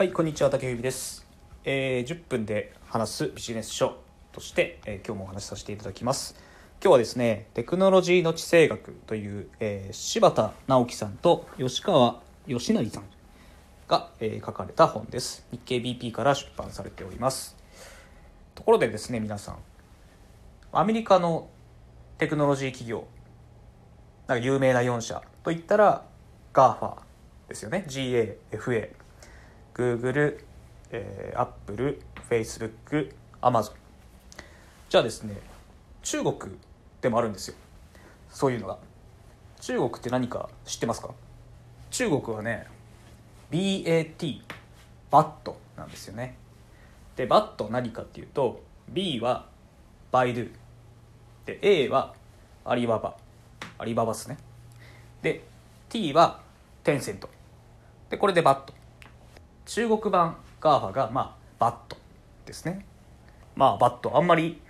はい、こんにちは、竹内です。えー、10分で話すビジネス書として、えー今日もお話しさせていただきます。今日はですね、テクノロジーの地政学という、えー柴田直樹さんと吉川義成さんが、えー書かれた本です。日経 BP から出版されております。ところでですね、皆さん、アメリカのテクノロジー企業、なんか有名な4社といったら GAFA ですよね GA、FA、Google、えー、Apple、Facebook、Amazon じゃあですね中国でもあるんですよ。そういうのが。中国って何か知ってますか？中国はね BAT バットなんですよね。でバット何かっていうと B はバイドゥで A はアリババアリババですね。で T はテンセントでこれで BAT。中国版 GAFA がまあ BAT ですね。まあ BAT あんまり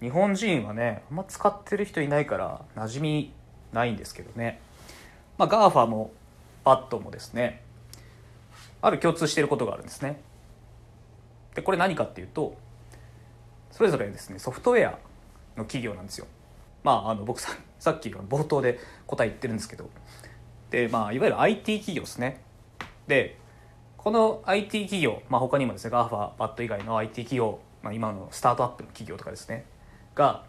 日本人はねあんま使ってる人いないから馴染みないんですけどね。まあ GAFA もバットもですねある共通していることがあるんですね。でこれ何かっていうとそれぞれですねソフトウェアの企業なんですよ。まああの僕ささっき冒頭で答え言ってるんですけど。でまあいわゆる IT 企業ですね。でこの IT 企業、まあ、他にもですね GAFA バット以外の IT 企業、まあ、今のスタートアップの企業とかですねが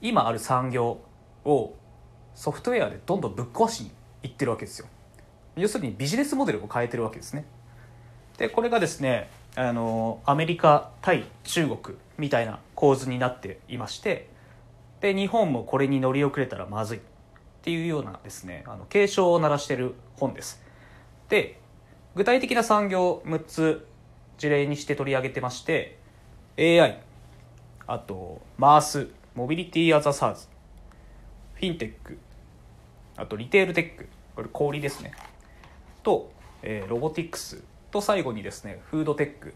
今ある産業をソフトウェアでどんどんぶっ壊しにいってるわけですよ。要するにビジネスモデルを変えてるわけですね。でこれがですねあのアメリカ対中国みたいな構図になっていましてで日本もこれに乗り遅れたらまずいっていうようなですねあの警鐘を鳴らしてる本です。で具体的な産業を6つ事例にして取り上げてまして AI あとマースモビリティアザサーズフィンテックあとリテールテックこれ小売ですね。と、えーロボティクスと最後にですねフードテック。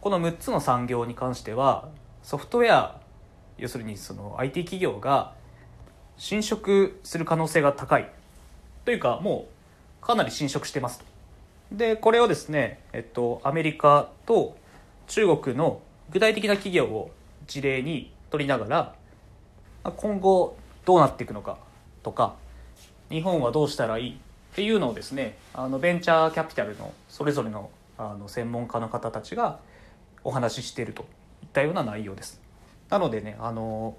この6つの産業に関してはソフトウェア要するにその IT 企業が侵食する可能性が高い。というかもうかなり侵食してますと。でこれをですね、えっと、アメリカと中国の具体的な企業を事例に取りながら今後どうなっていくのかとか日本はどうしたらいいっていうのをですねあのベンチャーキャピタルのそれぞれのあの専門家の方たちがお話ししているといったような内容です。なのでねあの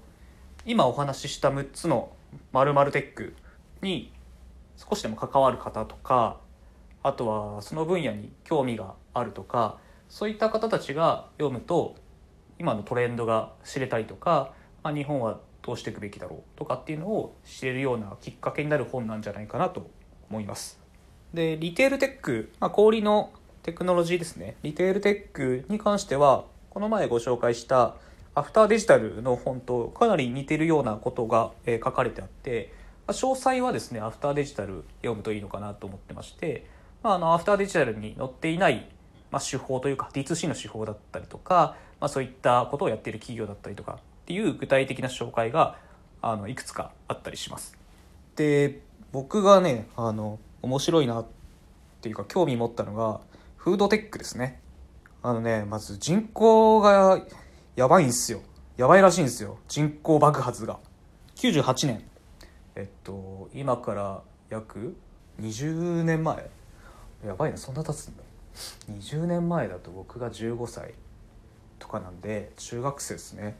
今お話しした6つの〇〇テックに少しでも関わる方とかあとはその分野に興味があるとかそういった方たちが読むと今のトレンドが知れたりとか、まあ、日本はどうしていくべきだろうとかっていうのを知れるようなきっかけになる本なんじゃないかなと思います。でリテールテック、まあ、小売りのテクノロジーですねリテールテックに関してはこの前ご紹介したアフターデジタルの本とかなり似てるようなことが、書かれてあって、詳細はですねアフターデジタル読むといいのかなと思ってまして、まあ、あのアフターデジタルに載っていない、まあ、手法というか D2C の手法だったりとか、まあ、そういったことをやっている企業だったりとかっていう具体的な紹介があのいくつかあったりします。で僕がねあの面白いなっていうか興味持ったのがフードテックですね。あのねまず人口がやばいんすよ。やばいらしいんですよ。人口爆発が。98年。えっと今から約20年前やばいなそんな経つんだ。20年前だと僕が15歳とかなんで中学生ですね。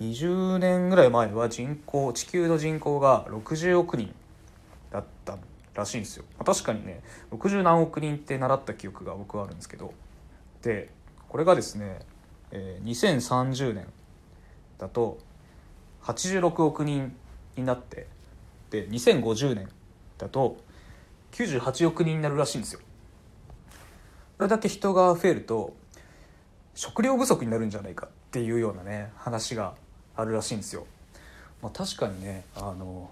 20年ぐらい前は人口地球の人口が60億人だったらしいんですよ、まあ確かにね60何億人って習った記憶が僕はあるんですけど。でこれがですね、えー2030年だと86億人になってで2050年だと98億人になるらしいんですよ。これだけ人が増えると食料不足になるんじゃないかっていうようなね話があるらしいんですよ、まあ、確かにねあの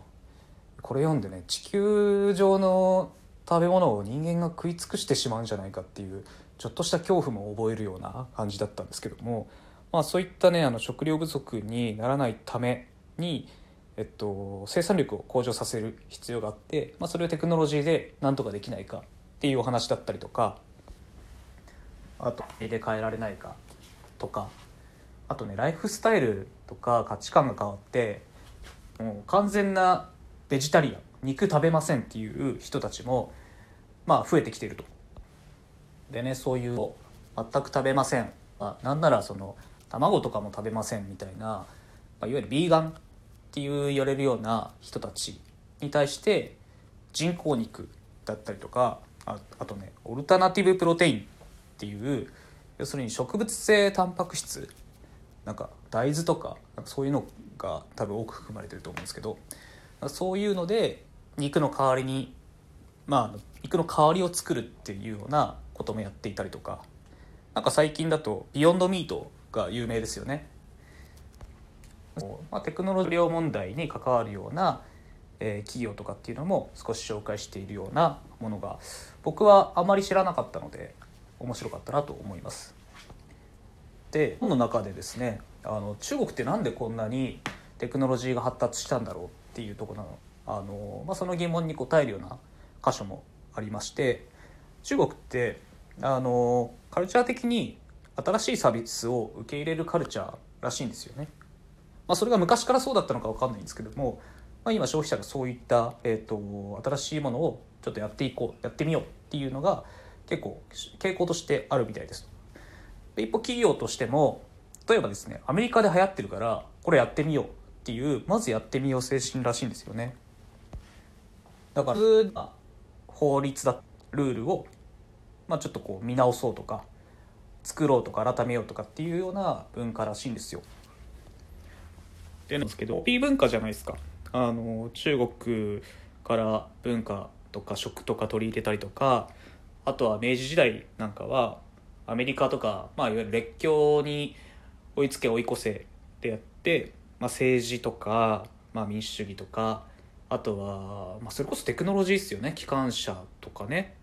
これ読んでね地球上の食べ物を人間が食い尽くしてしまうんじゃないかっていうちょっとした恐怖も覚えるような感じだったんですけども、まあ、そういったねあの食料不足にならないために、えっと、生産力を向上させる必要があって、まあ、それをテクノロジーでなんとかできないかっていうお話だったりとかあと入れ替えられないかとかあとねライフスタイルとか価値観が変わってもう完全なベジタリアン肉食べませんっていう人たちもまあ増えてきてると。でねそういう全く食べませんあなんならその卵とかも食べませんみたいな、まあ、いわゆるビーガンっていう言われるような人たちに対して人工肉だったりとかああとねオルタナティブプロテインっていう要するに植物性タンパク質なんか大豆とかなんかそういうのが多分多く含まれてると思うんですけどそういうので肉の代わりにまあ肉の代わりを作るっていうようなこともやっていたりとかなんか最近だとビヨンドミートが有名ですよね。まあ、テクノロジー量問題に関わるような、えー、企業とかっていうのも少し紹介しているようなものが僕はあまり知らなかったので面白かったなと思います。で本の中でですねあの中国って何でこんなにテクノロジーが発達したんだろうっていうところのあの、まあ、その疑問に答えるような箇所もありまして中国ってあのカルチャー的に新しいサービスを受け入れるカルチャーらしいんですよね。まあ、それが昔からそうだったのか分かんないんですけども、まあ、今消費者がそういった、えーと、新しいものをちょっとやっていこうやってみようっていうのが結構傾向としてあるみたいです。で一方企業としても例えばですねアメリカで流行ってるからこれやってみようっていうまずやってみよう精神らしいんですよね。だから法律だルールをまあ、ちょっとこう見直そうとか作ろうとか改めようとかっていうような文化らしいんですよ。でなんですけどコピー文化じゃないですか。あの中国から文化とか食とか取り入れたりとかあとは明治時代なんかはアメリカとか、まあ、いわゆる列強に追いつけ追い越せでやって、まあ、政治とか、まあ、民主主義とかあとは、まあ、それこそテクノロジーですよね機関車とかね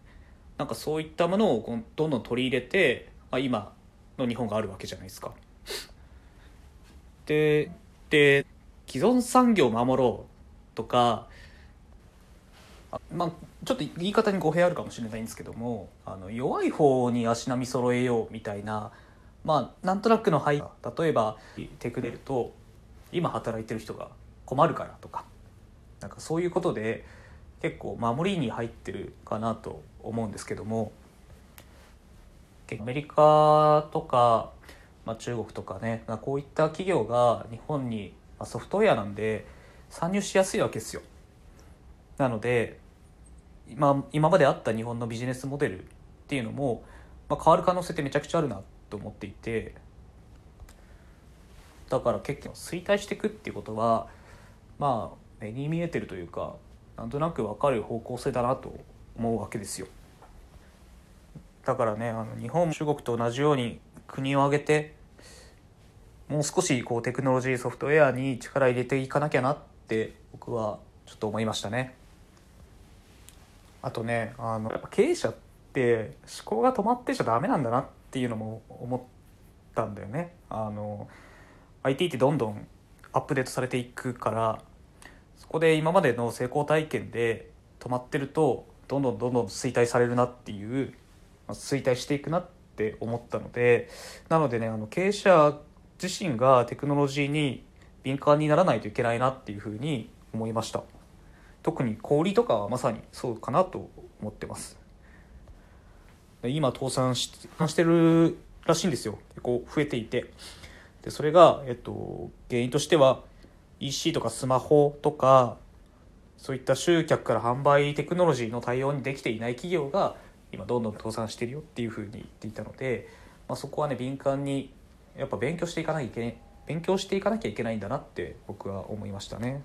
なんかそういったものをどんどん取り入れて、まあ、今の日本があるわけじゃないですか。でで既存産業を守ろうとかまあ、ちょっと言い方に語弊あるかもしれないんですけどもあの弱い方に足並み揃えようみたいなまあなんとなくの配例えばテクネルと今働いてる人が困るからとかなんかそういうことで結構守りに入ってるかなと思うんですけどもアメリカとか、まあ、中国とかねこういった企業が日本に、まあ、ソフトウェアなんで参入しやすいわけですよ。なので今今まであった日本のビジネスモデルっていうのも、まあ、変わる可能性ってめちゃくちゃあるなと思っていてだから結構衰退していくっていうことはまあ目に見えてるというかなんとなく分かる方向性だなと思うわけですよ。だからねあの日本中国と同じように国を挙げてもう少しこうテクノロジーソフトウェアに力入れていかなきゃなって僕はちょっと思いましたね。あとねあの経営者って思考が止まってちゃダメなんだなっていうのも思ったんだよね。あの IT ってどんどんアップデートされていくからそこで今までの成功体験で止まってるとどんどんどんどん衰退されるなっていう衰退していくなって思ったのでなのでねあの経営者自身がテクノロジーに敏感にならないといけないなっていうふうに思いました。特に小売とかはまさにそうかなと思ってます。今倒産してるらしいんですよ。結構増えていて。でそれが、えっと、原因としては EC とかスマホとかそういった集客から販売テクノロジーの対応にできていない企業が今どんどん倒産してるよっていうふうに言っていたので、まあ、そこはね敏感にやっぱ勉強していかなきゃいけない勉強していかなきゃいけないんだなって僕は思いましたね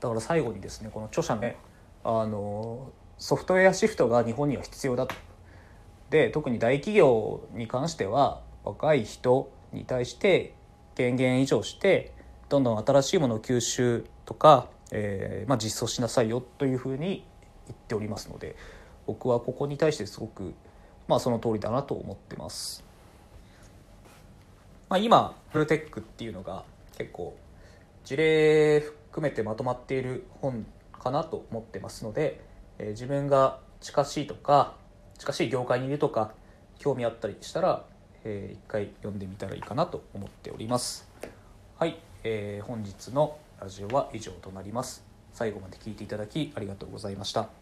だから最後にですねこの著者の、あのソフトウェアシフトが日本には必要だとで特に大企業に関しては若い人に対して権限以上してどんどん新しいものを吸収とか、えー、まあ、実装しなさいよというふうに言っておりますので僕はここに対してすごく、まあ、その通りだなと思ってます。まあ、今フルテックっていうのが結構事例含めてまとまっている本かなと思ってますので、えー、自分が近しいとか近しい業界にいるとか興味あったりしたら、えー一回読んでみたらいいかなと思っております。はい、えー本日のラジオは以上となります。最後まで聞いていただきありがとうございました。